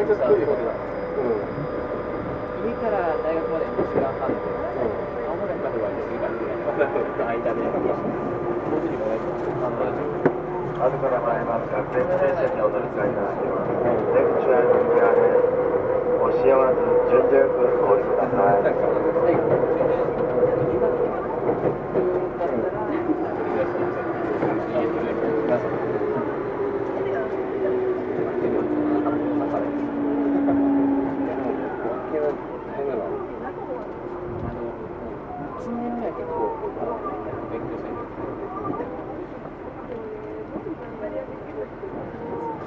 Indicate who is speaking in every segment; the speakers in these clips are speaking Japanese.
Speaker 1: めち
Speaker 2: ゃ遠うん、
Speaker 1: 家から大学まで2時間半で、青森までは1時間ぐらい、ま間で、
Speaker 3: と、からますが、にす。レクチャー順序よくお降りください。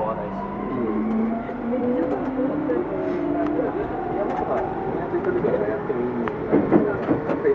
Speaker 2: も
Speaker 3: わないし。
Speaker 1: やってる時はやってもいいんだけど、やっぱ今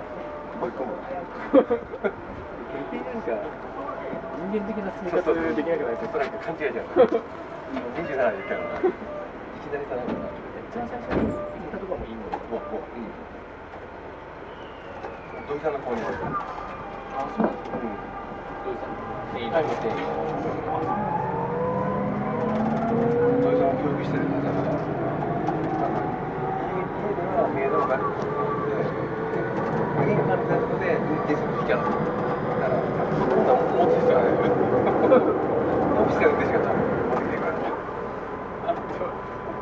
Speaker 3: 追い
Speaker 4: 込む逆に
Speaker 1: なんか人
Speaker 3: 間的な進め方
Speaker 1: そう
Speaker 3: できなくなると
Speaker 1: なんか勘違いじゃん27で行ったからいきなりさなんか
Speaker 3: 一番最初に行ったとこもいいの
Speaker 1: よこううん土井さんの購入あ
Speaker 3: そうなんですか、
Speaker 1: うん、
Speaker 3: 土井さん店
Speaker 1: 員の店員土ん教育してるんだからなんかのかい感じことこで電車の時間だからそんな持つ人はねオフィスで運転手が多分持ってる感じ
Speaker 3: あと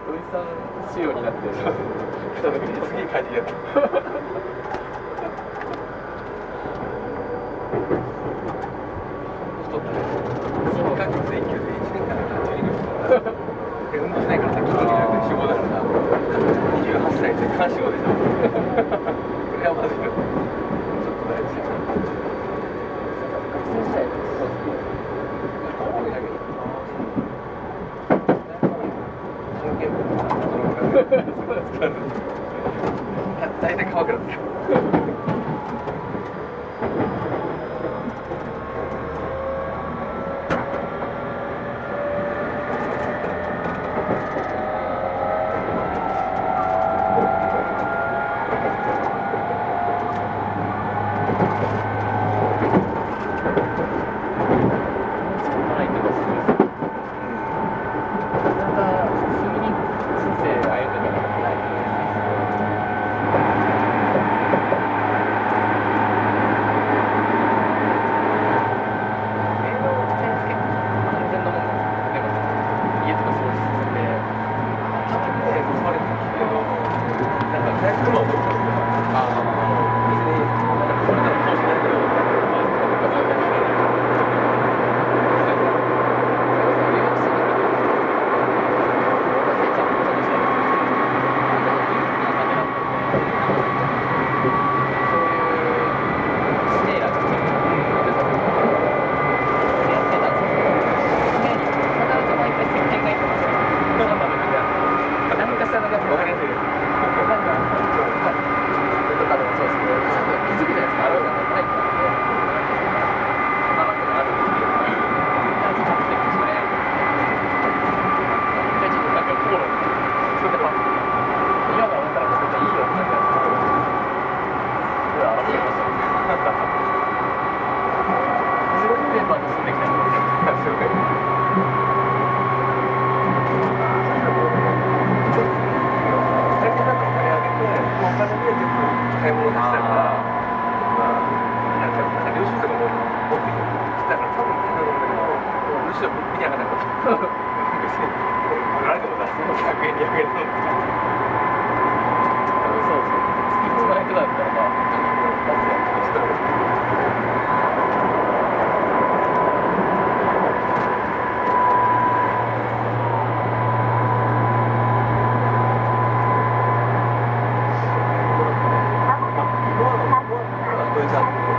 Speaker 3: おじさん仕様になってる
Speaker 1: すげえ感じだった大体乾く
Speaker 3: んですよ Gracias.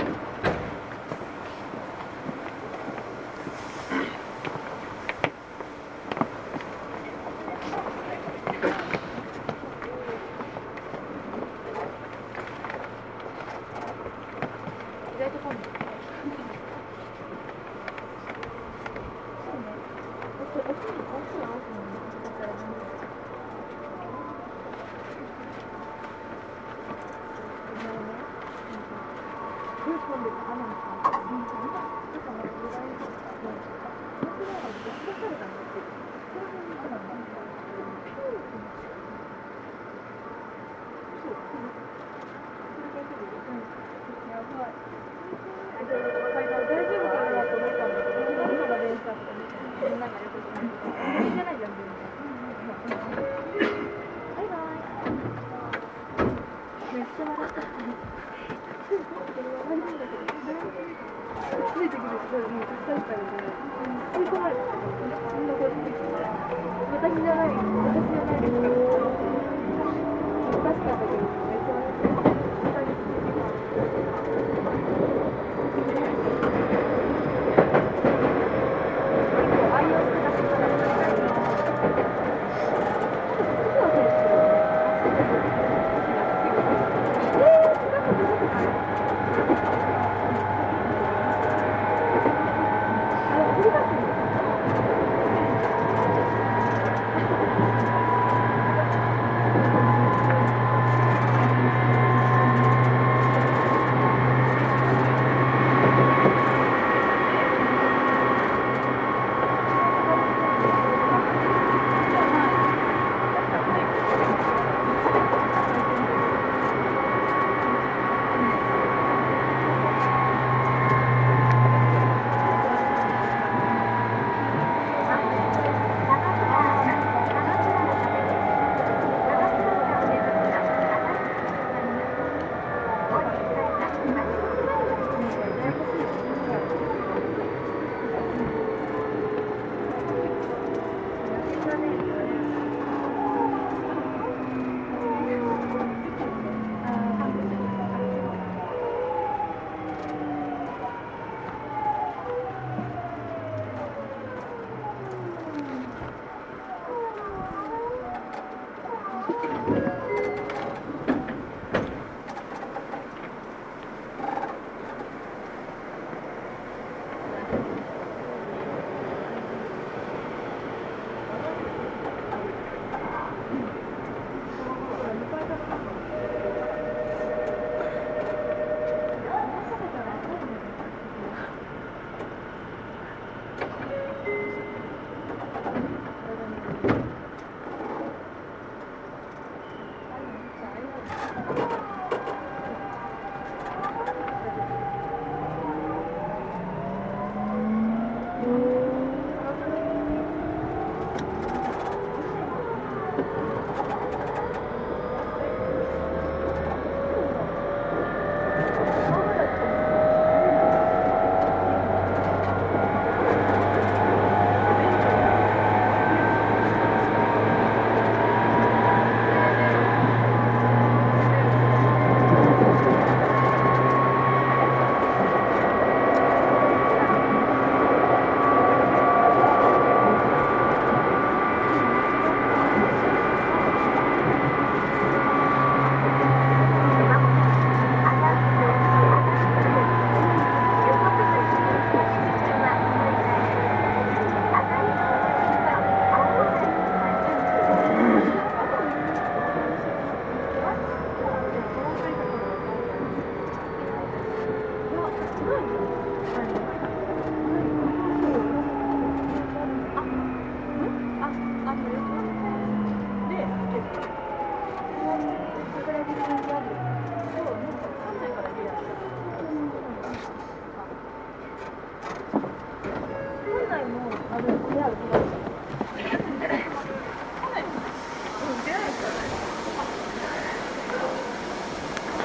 Speaker 3: 大丈夫か
Speaker 1: なと思ったんだけど、ひどいが
Speaker 3: 連鎖して、みんながよくし
Speaker 1: ない。